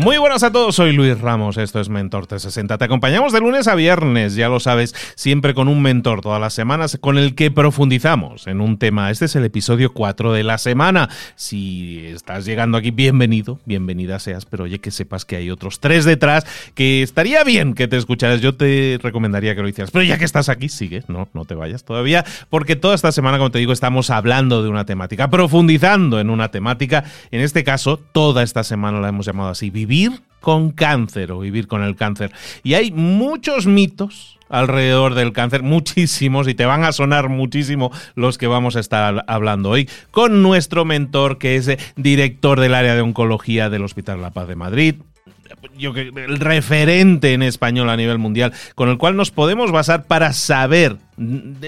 Muy buenas a todos, soy Luis Ramos, esto es Mentor 360. Te acompañamos de lunes a viernes, ya lo sabes, siempre con un mentor todas las semanas con el que profundizamos en un tema. Este es el episodio 4 de la semana. Si estás llegando aquí, bienvenido, bienvenida seas, pero oye, que sepas que hay otros tres detrás, que estaría bien que te escucharas. Yo te recomendaría que lo hicieras, pero ya que estás aquí, sigue, no, no te vayas todavía, porque toda esta semana, como te digo, estamos hablando de una temática, profundizando en una temática. En este caso, toda esta semana la hemos llamado así, vivir con cáncer o vivir con el cáncer. Y hay muchos mitos alrededor del cáncer, muchísimos, y te van a sonar muchísimo los que vamos a estar hablando hoy con nuestro mentor, que es director del área de oncología del Hospital La Paz de Madrid, yo, el referente en español a nivel mundial, con el cual nos podemos basar para saber,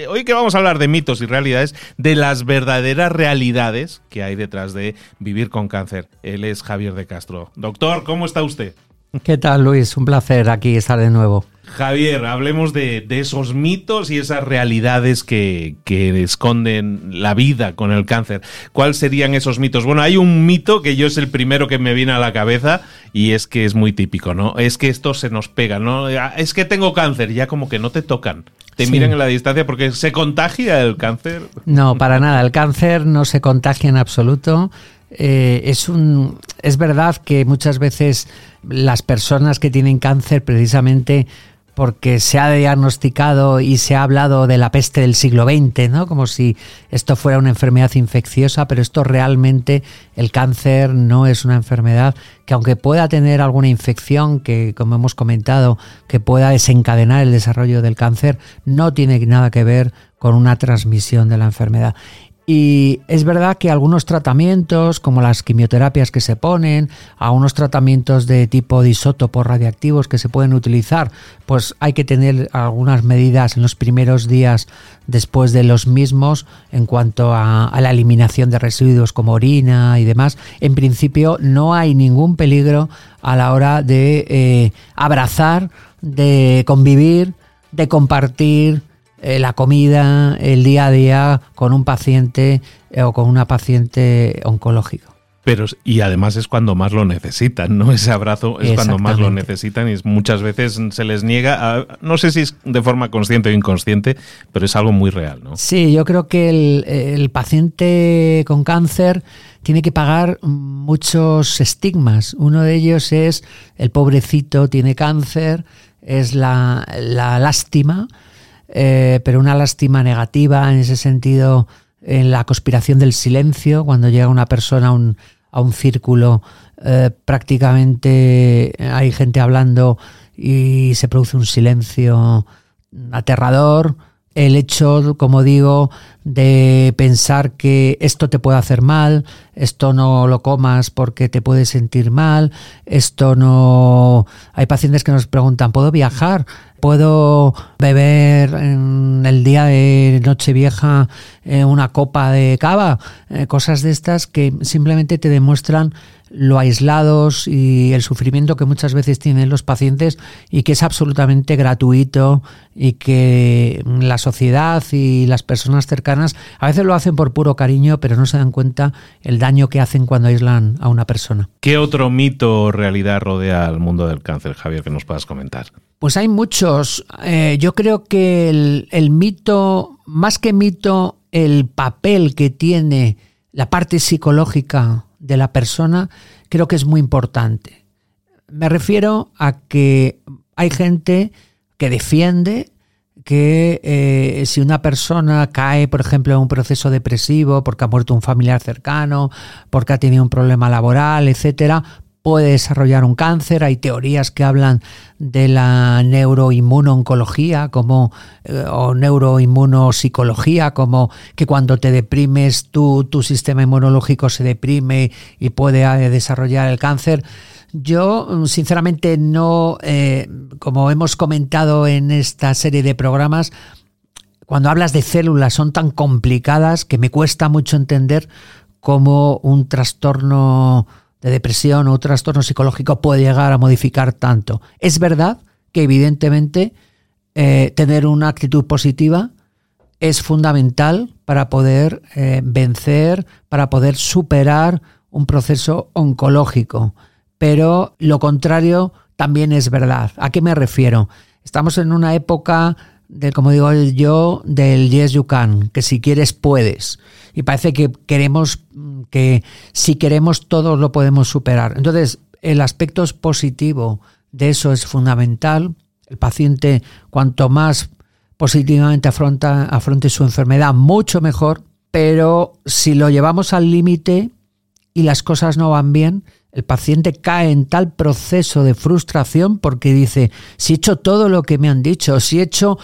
hoy que vamos a hablar de mitos y realidades, de las verdaderas realidades que hay detrás de vivir con cáncer. Él es Javier de Castro. Doctor, ¿cómo está usted? ¿Qué tal, Luis? Un placer aquí estar de nuevo. Javier, hablemos de, esos mitos y esas realidades que, que, esconden la vida con el cáncer. ¿Cuáles serían esos mitos? Bueno, hay un mito que yo es el primero que me viene a la cabeza y es que es muy típico, ¿no? Es que esto se nos pega, ¿no? Ah, es que tengo cáncer, ya como que no te tocan. Te miran en la distancia porque se contagia el cáncer. No, para nada. El cáncer no se contagia en absoluto. Eh, es, un, es verdad que muchas veces las personas que tienen cáncer precisamente porque se ha diagnosticado y se ha hablado de la peste del siglo XX, ¿no? Como si esto fuera una enfermedad infecciosa, pero esto realmente, el cáncer no es una enfermedad que aunque pueda tener alguna infección que, como hemos comentado, que pueda desencadenar el desarrollo del cáncer, no tiene nada que ver con una transmisión de la enfermedad. Y es verdad que algunos tratamientos, como las quimioterapias que se ponen, algunos tratamientos de tipo de isótopos radiactivos que se pueden utilizar, pues hay que tener algunas medidas en los primeros días después de los mismos en cuanto a, la eliminación de residuos como orina y demás. En principio no hay ningún peligro a la hora de eh, abrazar, de convivir, de compartir eh, la comida, el día a día con un paciente eh, o con una paciente oncológico. Pero, y además es cuando más lo necesitan, ¿no? Ese abrazo es cuando más lo necesitan y muchas veces se les niega, no sé si es de forma consciente o inconsciente, pero es algo muy real, ¿no? Sí, yo creo que el, el paciente con cáncer tiene que pagar muchos estigmas. Uno de ellos es el pobrecito tiene cáncer, es la, la lástima, eh, pero una lástima negativa en ese sentido en la conspiración del silencio, cuando llega una persona a un, a un círculo, eh, prácticamente hay gente hablando y se produce un silencio aterrador. El hecho, como digo, de pensar que esto te puede hacer mal, esto no lo comas porque te puedes sentir mal, esto no... Hay pacientes que nos preguntan, ¿puedo viajar? ¿Puedo beber en el día de Nochevieja eh, una copa de cava? Eh, cosas de estas que simplemente te demuestran lo aislados y el sufrimiento que muchas veces tienen los pacientes y que es absolutamente gratuito y que la sociedad y las personas cercanas a veces lo hacen por puro cariño, pero no se dan cuenta el daño que hacen cuando aíslan a una persona. ¿Qué otro mito o realidad rodea al mundo del cáncer, Javier, que nos puedas comentar? Pues hay muchos. Eh, yo creo que el, el mito, más que mito, el papel que tiene la parte psicológica de la persona creo que es muy importante. Me refiero a que hay gente que defiende que eh, si una persona cae, por ejemplo, en un proceso depresivo porque ha muerto un familiar cercano, porque ha tenido un problema laboral, etcétera, puede desarrollar un cáncer. Hay teorías que hablan de la neuroinmunoncología como, eh, o neuroinmunopsicología, como que cuando te deprimes tu, tu sistema inmunológico se deprime y puede eh, desarrollar el cáncer. Yo, sinceramente, no, eh, como hemos comentado en esta serie de programas, cuando hablas de células son tan complicadas que me cuesta mucho entender cómo un trastorno de depresión o trastorno psicológico puede llegar a modificar tanto. Es verdad que evidentemente eh, tener una actitud positiva es fundamental para poder eh, vencer, para poder superar un proceso oncológico. Pero lo contrario también es verdad. ¿A qué me refiero? Estamos en una época del, como digo yo, del yes you can, que si quieres puedes. Y parece que queremos, que si queremos todos lo podemos superar. Entonces, el aspecto positivo de eso es fundamental. El paciente, cuanto más positivamente afronta, afronte su enfermedad, mucho mejor. Pero si lo llevamos al límite y las cosas no van bien, el paciente cae en tal proceso de frustración porque dice, si he hecho todo lo que me han dicho, si he hecho,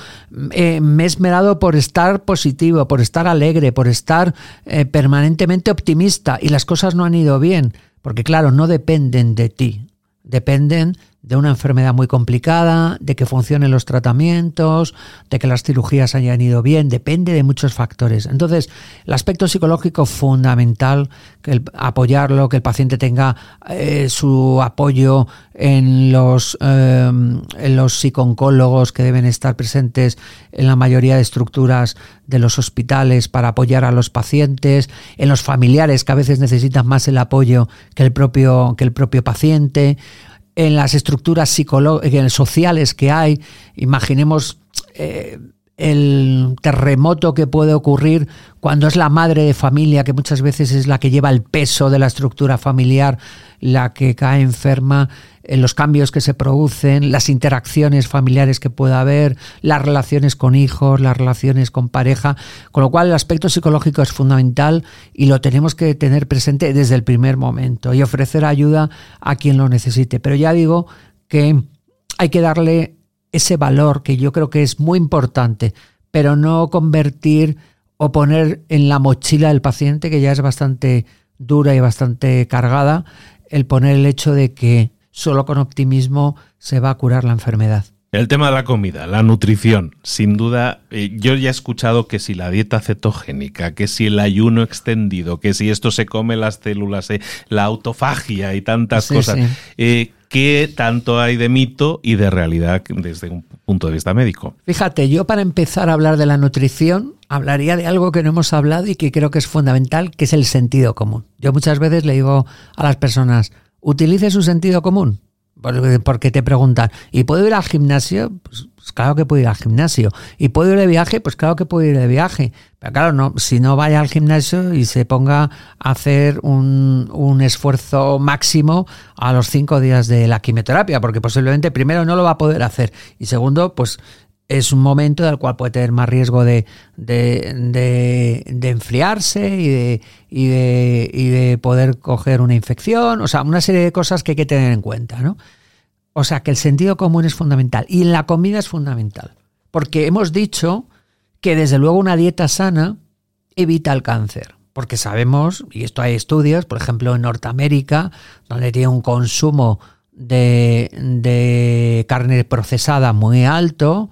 eh, me he esmerado por estar positivo, por estar alegre, por estar eh, permanentemente optimista y las cosas no han ido bien, porque claro, no dependen de ti, dependen de una enfermedad muy complicada, de que funcionen los tratamientos, de que las cirugías hayan ido bien, depende de muchos factores. Entonces, el aspecto psicológico fundamental, que el, apoyarlo, que el paciente tenga eh, su apoyo en los, eh, los psicooncólogos que deben estar presentes en la mayoría de estructuras de los hospitales para apoyar a los pacientes, en los familiares que a veces necesitan más el apoyo que el propio, que el propio paciente en las estructuras sociales que hay. Imaginemos eh, el terremoto que puede ocurrir cuando es la madre de familia, que muchas veces es la que lleva el peso de la estructura familiar, la que cae enferma, en los cambios que se producen, las interacciones familiares que pueda haber, las relaciones con hijos, las relaciones con pareja, con lo cual el aspecto psicológico es fundamental y lo tenemos que tener presente desde el primer momento y ofrecer ayuda a quien lo necesite. Pero ya digo que hay que darle ese valor que yo creo que es muy importante, pero no convertir o poner en la mochila del paciente, que ya es bastante dura y bastante cargada, el poner el hecho de que solo con optimismo se va a curar la enfermedad. El tema de la comida, la nutrición, sin duda, eh, yo ya he escuchado que si la dieta cetogénica, que si el ayuno extendido, que si esto se come las células, eh, la autofagia y tantas cosas. Eh, ¿Qué tanto hay de mito y de realidad desde un punto de vista médico? Fíjate, yo para empezar a hablar de la nutrición, hablaría de algo que no hemos hablado y que creo que es fundamental, que es el sentido común. Yo muchas veces le digo a las personas, utilice su sentido común. Porque te preguntan, ¿y puedo ir al gimnasio? Pues, pues, claro que puedo ir al gimnasio. ¿Y puedo ir de viaje? Pues claro que puedo ir de viaje. Pero claro, no, si no vaya al gimnasio y se ponga a hacer un, un esfuerzo máximo a los cinco días de la quimioterapia, porque posiblemente primero no lo va a poder hacer y segundo, pues es un momento del cual puede tener más riesgo de, de, enfriarse y de, y, de, y de poder coger una infección, o sea, una serie de cosas que hay que tener en cuenta, ¿no? O sea, que el sentido común es fundamental y en la comida es fundamental, porque hemos dicho que desde luego una dieta sana evita el cáncer, porque sabemos, y esto hay estudios, por ejemplo en Norteamérica, donde tiene un consumo de, de carne procesada muy alto,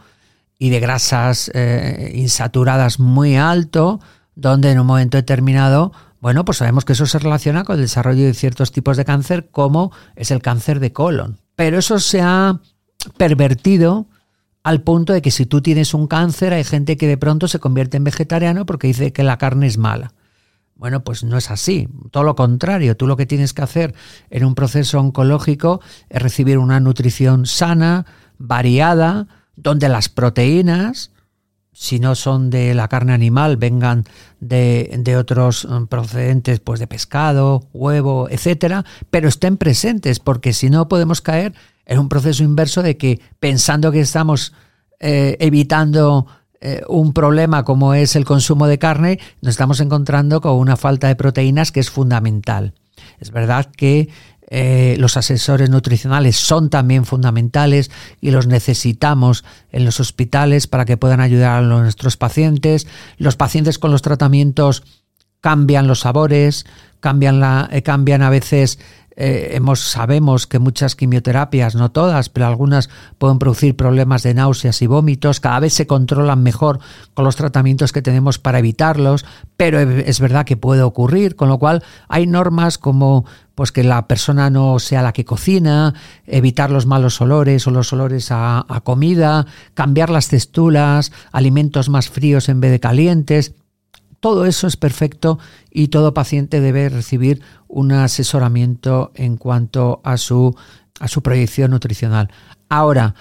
y de grasas eh, insaturadas muy alto, donde en un momento determinado, bueno, pues sabemos que eso se relaciona con el desarrollo de ciertos tipos de cáncer, como es el cáncer de colon. Pero eso se ha pervertido al punto de que si tú tienes un cáncer, hay gente que de pronto se convierte en vegetariano porque dice que la carne es mala. Bueno, pues no es así. Todo lo contrario. Tú lo que tienes que hacer en un proceso oncológico es recibir una nutrición sana, variada, donde las proteínas, si no son de la carne animal, vengan de, otros mm, procedentes, pues de pescado, huevo, etcétera, pero estén presentes, porque si no podemos caer en un proceso inverso de que pensando que estamos eh, evitando eh, un problema como es el consumo de carne, nos estamos encontrando con una falta de proteínas que es fundamental. Es verdad que eh, los asesores nutricionales son también fundamentales y los necesitamos en los hospitales para que puedan ayudar a nuestros pacientes. Los pacientes con los tratamientos cambian los sabores, cambian, la, eh, cambian a veces eh, hemos, sabemos que muchas quimioterapias, no todas, pero algunas pueden producir problemas de náuseas y vómitos. Cada vez se controlan mejor con los tratamientos que tenemos para evitarlos, pero es verdad que puede ocurrir, con lo cual hay normas como pues que la persona no sea la que cocina, evitar los malos olores o los olores a, comida, cambiar las texturas, alimentos más fríos en vez de calientes. Todo eso es perfecto y todo paciente debe recibir un asesoramiento en cuanto a su, a su proyección nutricional. Ahora,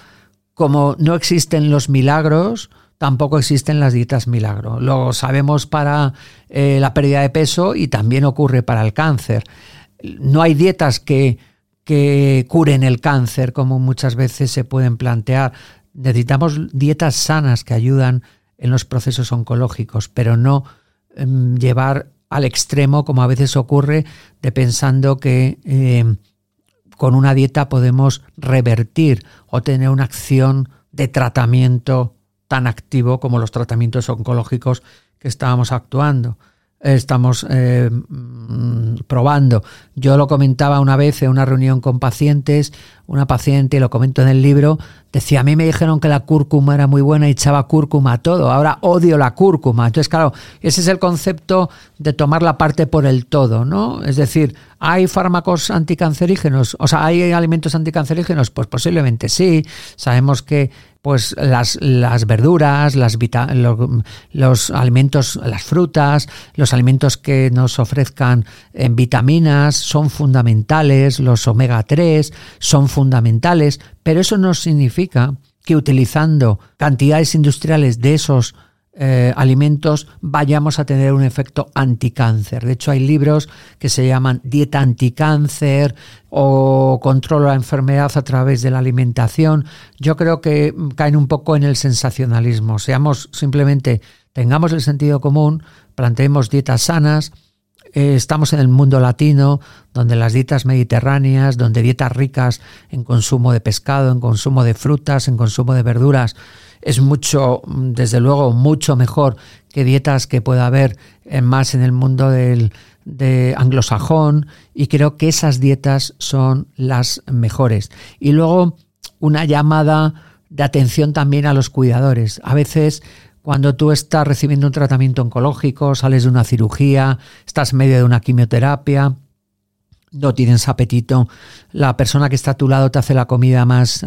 como no existen los milagros, tampoco existen las dietas milagro. Lo sabemos para eh, la pérdida de peso y también ocurre para el cáncer. No hay dietas que, que curen el cáncer como muchas veces se pueden plantear. Necesitamos dietas sanas que ayudan en los procesos oncológicos, pero no llevar al extremo, como a veces ocurre, de pensando que em, con una dieta podemos revertir o tener una acción de tratamiento tan activo como los tratamientos oncológicos que estábamos actuando estamos eh, mm, probando. Yo lo comentaba una vez en una reunión con pacientes, una paciente, lo comento en el libro, decía, a mí me dijeron que la cúrcuma era muy buena y echaba cúrcuma a todo, ahora odio la cúrcuma. Entonces, claro, ese es el concepto de tomar la parte por el todo, ¿no? Es decir, ¿hay fármacos anticancerígenos? O sea, ¿hay alimentos anticancerígenos? Pues posiblemente sí. Sabemos que pues las, las verduras, las los, alimentos, las frutas, los alimentos que nos ofrezcan en vitaminas son fundamentales, los omega 3 son fundamentales, pero eso no significa que utilizando cantidades industriales de esos eh, alimentos vayamos a tener un efecto anticáncer. De hecho, hay libros que se llaman dieta anticáncer o controlo la enfermedad a través de la alimentación. Yo creo que caen un poco en el sensacionalismo. Seamos simplemente, tengamos el sentido común, planteemos dietas sanas, eh, estamos en el mundo latino, donde las dietas mediterráneas, donde dietas ricas en consumo de pescado, en consumo de frutas, en consumo de verduras, es mucho, desde luego, mucho mejor que dietas que pueda haber más en el mundo del, de anglosajón y creo que esas dietas son las mejores. Y luego una llamada de atención también a los cuidadores. A veces cuando tú estás recibiendo un tratamiento oncológico, sales de una cirugía, estás en medio de una quimioterapia, no tienes apetito, la persona que está a tu lado te hace la comida más eh,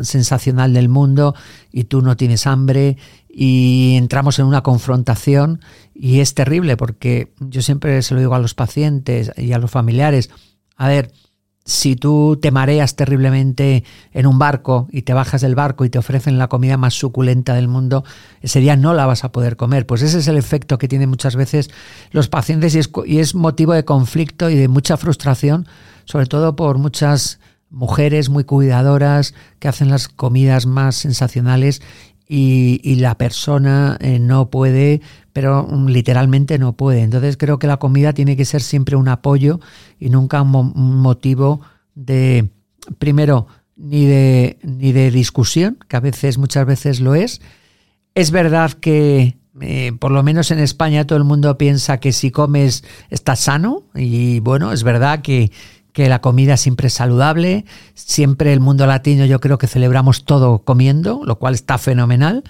sensacional del mundo y tú no tienes hambre y entramos en una confrontación y es terrible porque yo siempre se lo digo a los pacientes y a los familiares, a ver, si tú te mareas terriblemente en un barco y te bajas del barco y te ofrecen la comida más suculenta del mundo, ese día no la vas a poder comer. Pues ese es el efecto que tienen muchas veces los pacientes y es, motivo de conflicto y de mucha frustración, sobre todo por muchas mujeres muy cuidadoras que hacen las comidas más sensacionales y, la persona eh, no puede, pero mm, literalmente no puede. Entonces creo que la comida tiene que ser siempre un apoyo y nunca un, motivo de, primero, ni de, ni de discusión, que a veces, muchas veces lo es. Es verdad que eh, por lo menos en España todo el mundo piensa que si comes estás sano y bueno, es verdad que, que la comida siempre es saludable, siempre el mundo latino yo creo que celebramos todo comiendo, lo cual está fenomenal,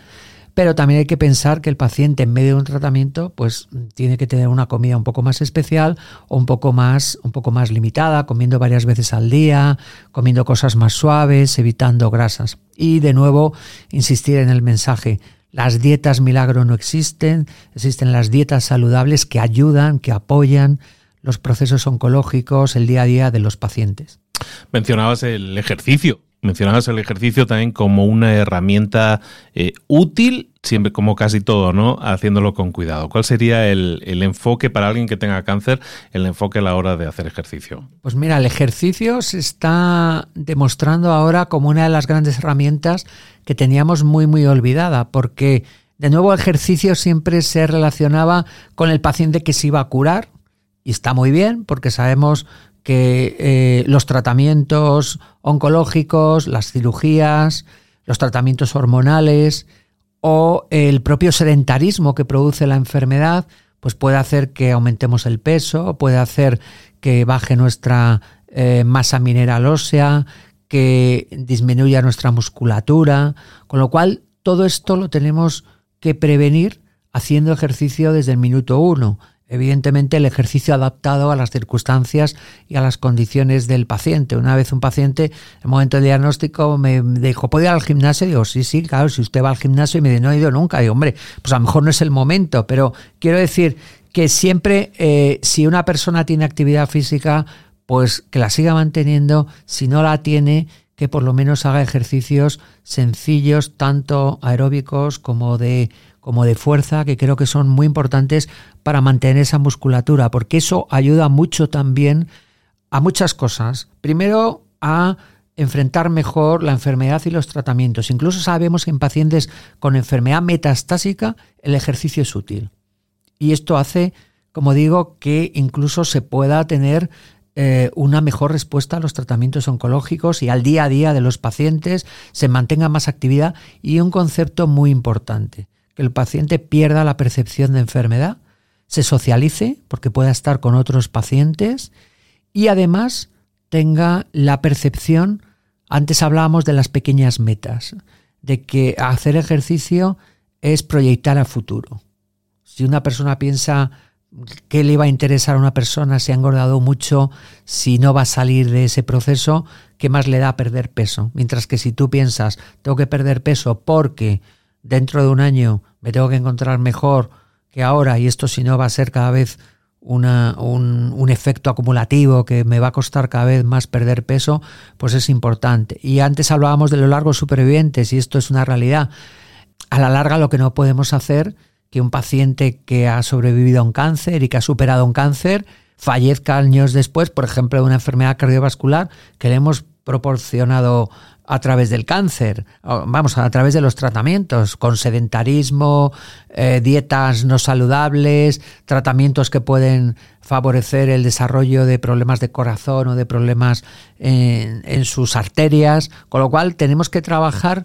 pero también hay que pensar que el paciente en medio de un tratamiento pues tiene que tener una comida un poco más especial o un poco más un poco más limitada, comiendo varias veces al día, comiendo cosas más suaves, evitando grasas. Y de nuevo insistir en el mensaje, las dietas milagro no existen, existen las dietas saludables que ayudan, que apoyan los procesos oncológicos, el día a día de los pacientes. Mencionabas el ejercicio. Mencionabas el ejercicio también como una herramienta eh, útil, siempre como casi todo, ¿no? Haciéndolo con cuidado. ¿Cuál sería el, el, enfoque para alguien que tenga cáncer, el enfoque a la hora de hacer ejercicio? Pues mira, el ejercicio se está demostrando ahora como una de las grandes herramientas que teníamos muy, muy olvidada, porque de nuevo el ejercicio siempre se relacionaba con el paciente que se iba a curar, y está muy bien porque sabemos que eh, los tratamientos oncológicos, las cirugías, los tratamientos hormonales o el propio sedentarismo que produce la enfermedad, pues puede hacer que aumentemos el peso, puede hacer que baje nuestra eh, masa mineral ósea, que disminuya nuestra musculatura, con lo cual todo esto lo tenemos que prevenir haciendo ejercicio desde el minuto uno. Evidentemente, el ejercicio adaptado a las circunstancias y a las condiciones del paciente. Una vez un paciente, en el momento del diagnóstico, me dijo, ¿puedo ir al gimnasio? digo, sí, sí, claro, si usted va al gimnasio y me dice, no he ido nunca. Digo, hombre, pues a lo mejor no es el momento, pero quiero decir que siempre, eh, si una persona tiene actividad física, pues que la siga manteniendo. Si no la tiene, que por lo menos haga ejercicios sencillos, tanto aeróbicos como de como de fuerza, que creo que son muy importantes para mantener esa musculatura, porque eso ayuda mucho también a muchas cosas. Primero, a enfrentar mejor la enfermedad y los tratamientos. Incluso sabemos que en pacientes con enfermedad metastásica el ejercicio es útil. Y esto hace, como digo, que incluso se pueda tener eh, una mejor respuesta a los tratamientos oncológicos y al día a día de los pacientes, se mantenga más actividad y un concepto muy importante el paciente pierda la percepción de enfermedad, se socialice porque pueda estar con otros pacientes y además tenga la percepción, antes hablábamos de las pequeñas metas, de que hacer ejercicio es proyectar a futuro. Si una persona piensa qué le va a interesar a una persona si ha engordado mucho, si no va a salir de ese proceso, ¿qué más le da perder peso? Mientras que si tú piensas, tengo que perder peso porque dentro de un año me tengo que encontrar mejor que ahora y esto si no va a ser cada vez una, un, un, efecto acumulativo que me va a costar cada vez más perder peso, pues es importante. Y antes hablábamos de los largos supervivientes y esto es una realidad. A la larga lo que no podemos hacer que un paciente que ha sobrevivido a un cáncer y que ha superado un cáncer fallezca años después, por ejemplo, de una enfermedad cardiovascular que le hemos proporcionado a través del cáncer, vamos, a través de los tratamientos, con sedentarismo, eh, dietas no saludables, tratamientos que pueden favorecer el desarrollo de problemas de corazón o de problemas en, sus arterias, con lo cual tenemos que trabajar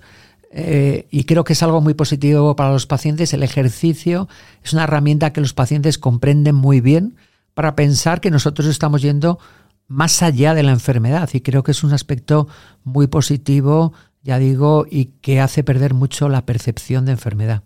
eh, y creo que es algo muy positivo para los pacientes. El ejercicio es una herramienta que los pacientes comprenden muy bien para pensar que nosotros estamos yendo más allá de la enfermedad y creo que es un aspecto muy positivo, ya digo, y que hace perder mucho la percepción de enfermedad.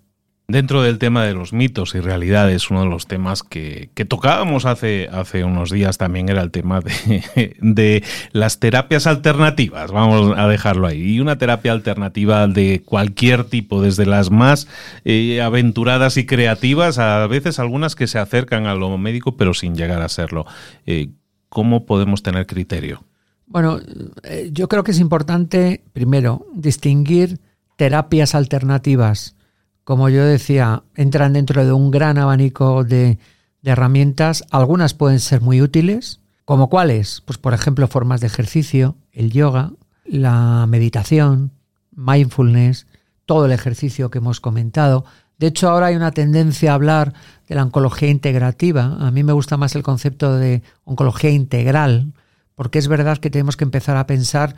Dentro del tema de los mitos y realidades, uno de los temas que, tocábamos hace, hace unos días también era el tema de, las terapias alternativas, vamos a dejarlo ahí. Y una terapia alternativa de cualquier tipo, desde las más eh, aventuradas y creativas, a veces algunas que se acercan a lo médico pero sin llegar a serlo. Eh, ¿Cómo podemos tener criterio? Bueno, eh, yo creo que es importante, primero, distinguir terapias alternativas como yo decía, entran dentro de un gran abanico de, herramientas. Algunas pueden ser muy útiles, como cuáles? Pues por ejemplo, formas de ejercicio, el yoga, la meditación, mindfulness, todo el ejercicio que hemos comentado. De hecho, ahora hay una tendencia a hablar de la oncología integrativa. A mí me gusta más el concepto de oncología integral, porque es verdad que tenemos que empezar a pensar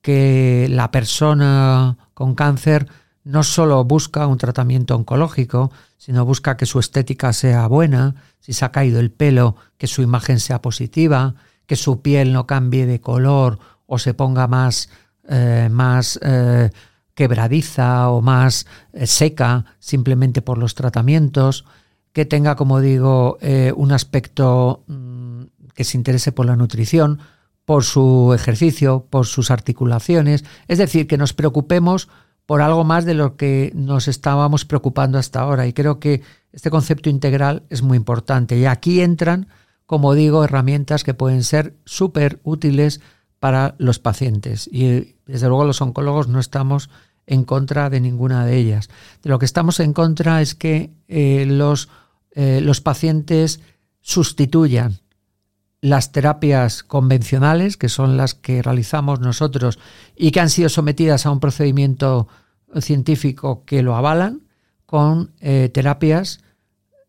que la persona con cáncer no solo busca un tratamiento oncológico, sino busca que su estética sea buena, si se ha caído el pelo, que su imagen sea positiva, que su piel no cambie de color o se ponga más, eh, más eh, quebradiza o más eh, seca simplemente por los tratamientos, que tenga, como digo, un aspecto mm, que se interese por la nutrición, por su ejercicio, por sus articulaciones, es decir, que nos preocupemos por algo más de lo que nos estábamos preocupando hasta ahora. Y creo que este concepto integral es muy importante. Y aquí entran, como digo, herramientas que pueden ser súper útiles para los pacientes. Y desde luego los oncólogos no estamos en contra de ninguna de ellas. De lo que estamos en contra es que eh, los, eh, los pacientes sustituyan las terapias convencionales, que son las que realizamos nosotros y que han sido sometidas a un procedimiento científico que lo avalan, con eh, terapias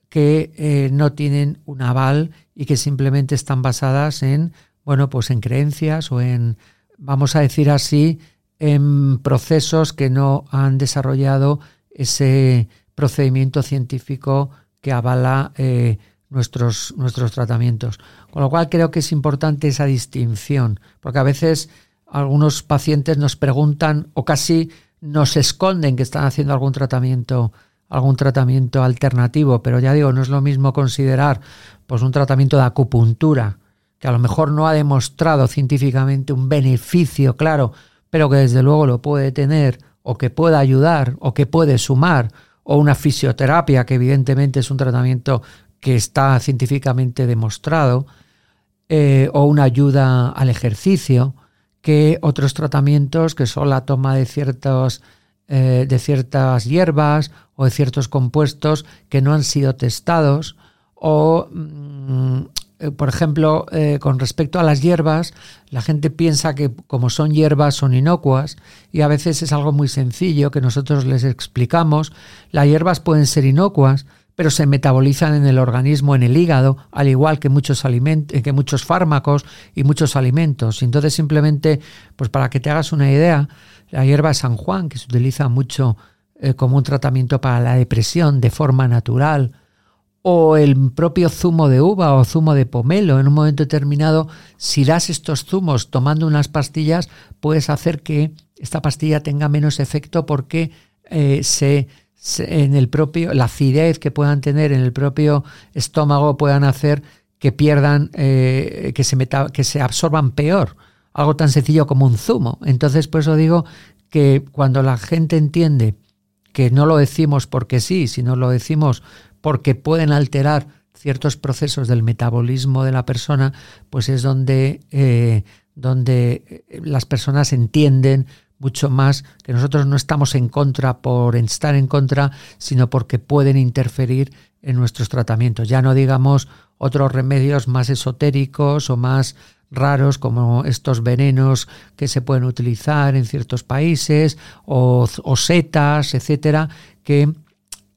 que no tienen un aval y que simplemente están basadas en, bueno, pues en creencias o en, vamos a decir así, en procesos que no han desarrollado ese procedimiento científico que avala eh, nuestros, nuestros tratamientos. Con lo cual creo que es importante esa distinción, porque a veces algunos pacientes nos preguntan o casi nos esconden que están haciendo algún tratamiento algún tratamiento alternativo, pero ya digo, no es lo mismo considerar pues un tratamiento de acupuntura que a lo mejor no ha demostrado científicamente un beneficio claro, pero que desde luego lo puede tener o que pueda ayudar o que puede sumar o una fisioterapia que evidentemente es un tratamiento que está científicamente demostrado, eh, o una ayuda al ejercicio, que otros tratamientos que son la toma de, ciertos, eh, de ciertas hierbas o de ciertos compuestos que no han sido testados, o, mm, eh, por ejemplo, con respecto a las hierbas, la gente piensa que como son hierbas son inocuas y a veces es algo muy sencillo que nosotros les explicamos. Las hierbas pueden ser inocuas, pero se metabolizan en el organismo, en el hígado, al igual que muchos, alimentos, que muchos fármacos y muchos alimentos. Entonces, simplemente, pues para que te hagas una idea, la hierba San Juan, que se utiliza mucho eh, como un tratamiento para la depresión de forma natural, o el propio zumo de uva o zumo de pomelo, en un momento determinado, si das estos zumos tomando unas pastillas, puedes hacer que esta pastilla tenga menos efecto porque eh, se en el propio, la acidez que puedan tener en el propio estómago puedan hacer que pierdan, eh, que, se que se absorban peor. Algo tan sencillo como un zumo. Entonces, por eso digo que cuando la gente entiende que no lo decimos porque sí, sino lo decimos porque pueden alterar ciertos procesos del metabolismo de la persona, pues es donde, eh, donde las personas entienden mucho más que nosotros no estamos en contra por estar en contra, sino porque pueden interferir en nuestros tratamientos. Ya no digamos otros remedios más esotéricos o más raros como estos venenos que se pueden utilizar en ciertos países o setas, etcétera, que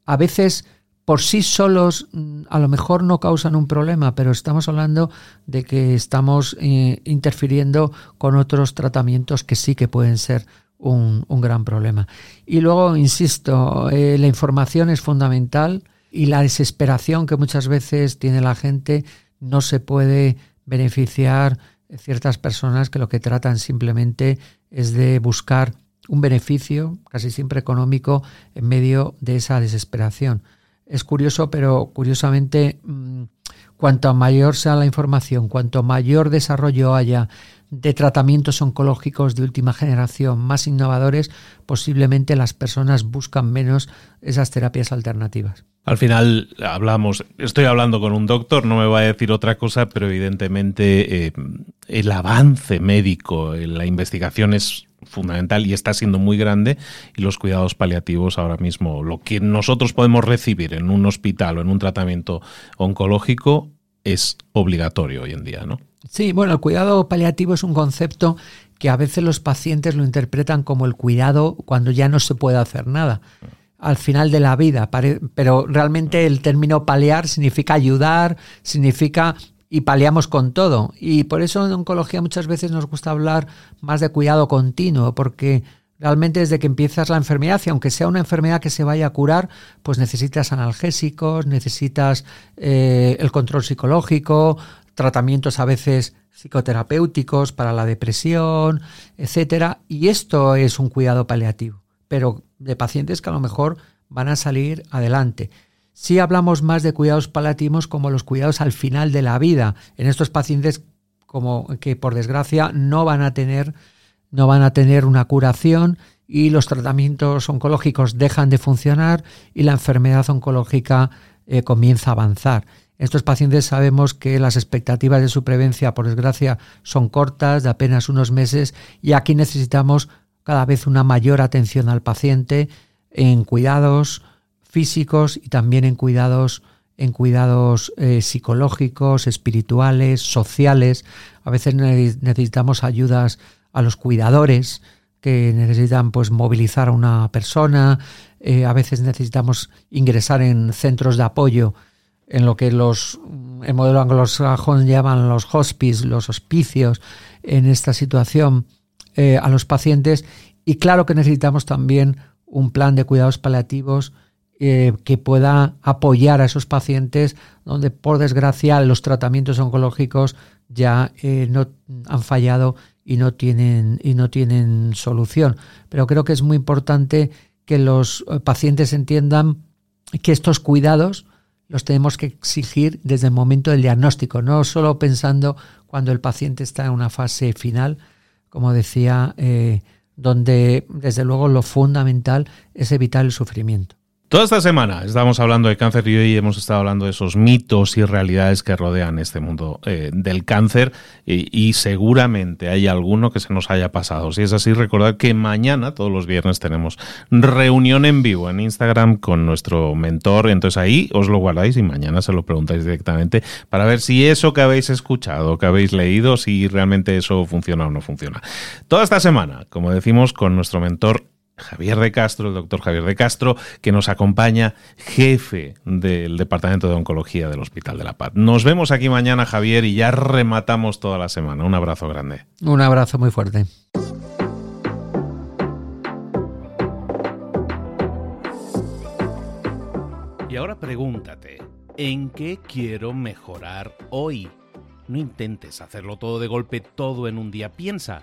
a veces por sí solos mm, a lo mejor no causan un problema, pero estamos hablando de que estamos eh, interfiriendo con otros tratamientos que sí que pueden ser un, gran problema. Y luego, insisto, eh, la información es fundamental y la desesperación que muchas veces tiene la gente no se puede beneficiar ciertas personas que lo que tratan simplemente es de buscar un beneficio, casi siempre económico, en medio de esa desesperación. Es curioso, pero curiosamente, mm, cuanto mayor sea la información, cuanto mayor desarrollo haya de tratamientos oncológicos de última generación más innovadores, posiblemente las personas buscan menos esas terapias alternativas. Al final hablamos, estoy hablando con un doctor, no me va a decir otra cosa, pero evidentemente eh, el avance médico, la investigación es fundamental y está siendo muy grande y los cuidados paliativos ahora mismo, lo que nosotros podemos recibir en un hospital o en un tratamiento oncológico es obligatorio hoy en día, ¿no? Sí, bueno, el cuidado paliativo es un concepto que a veces los pacientes lo interpretan como el cuidado cuando ya no se puede hacer nada al final de la vida, pero realmente el término paliar significa ayudar, significa y paliamos con todo. Y por eso en oncología muchas veces nos gusta hablar más de cuidado continuo, porque realmente desde que empiezas la enfermedad, y aunque sea una enfermedad que se vaya a curar, pues necesitas analgésicos, necesitas eh, el control psicológico, tratamientos a veces psicoterapéuticos para la depresión, etcétera, y esto es un cuidado paliativo, pero de pacientes que a lo mejor van a salir adelante. Si hablamos más de cuidados paliativos como los cuidados al final de la vida, en estos pacientes como que por desgracia no van a tener no van a tener una curación y los tratamientos oncológicos dejan de funcionar y la enfermedad oncológica eh, comienza a avanzar. Estos pacientes sabemos que las expectativas de supervivencia, por desgracia, son cortas, de apenas unos meses, y aquí necesitamos cada vez una mayor atención al paciente en cuidados físicos y también en cuidados en cuidados eh, psicológicos, espirituales, sociales. A veces necesitamos ayudas a los cuidadores que necesitan pues movilizar a una persona. Eh, a veces necesitamos ingresar en centros de apoyo en lo que los el modelo anglosajón llaman los hospice, los hospicios, en esta situación eh, a los pacientes. Y claro que necesitamos también un plan de cuidados paliativos eh, que pueda apoyar a esos pacientes donde, por desgracia, los tratamientos oncológicos ya eh, no han fallado y no tienen y no tienen solución. Pero creo que es muy importante que los pacientes entiendan que estos cuidados los tenemos que exigir desde el momento del diagnóstico, no solo pensando cuando el paciente está en una fase final, como decía, eh, donde desde luego lo fundamental es evitar el sufrimiento. Toda esta semana estamos hablando de cáncer y hoy hemos estado hablando de esos mitos y realidades que rodean este mundo eh, del cáncer y, seguramente hay alguno que se nos haya pasado. Si es así, recordad que mañana, todos los viernes, tenemos reunión en vivo en Instagram con nuestro mentor. Entonces ahí os lo guardáis y mañana se lo preguntáis directamente para ver si eso que habéis escuchado, que habéis leído, si realmente eso funciona o no funciona. Toda esta semana, como decimos, con nuestro mentor Javier de Castro, el doctor Javier de Castro, que nos acompaña, jefe del Departamento de Oncología del Hospital de la Paz. Nos vemos aquí mañana, Javier, y ya rematamos toda la semana. Un abrazo grande. Un abrazo muy fuerte. Y ahora pregúntate, ¿en qué quiero mejorar hoy? No intentes hacerlo todo de golpe, todo en un día. Piensa.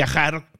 viajar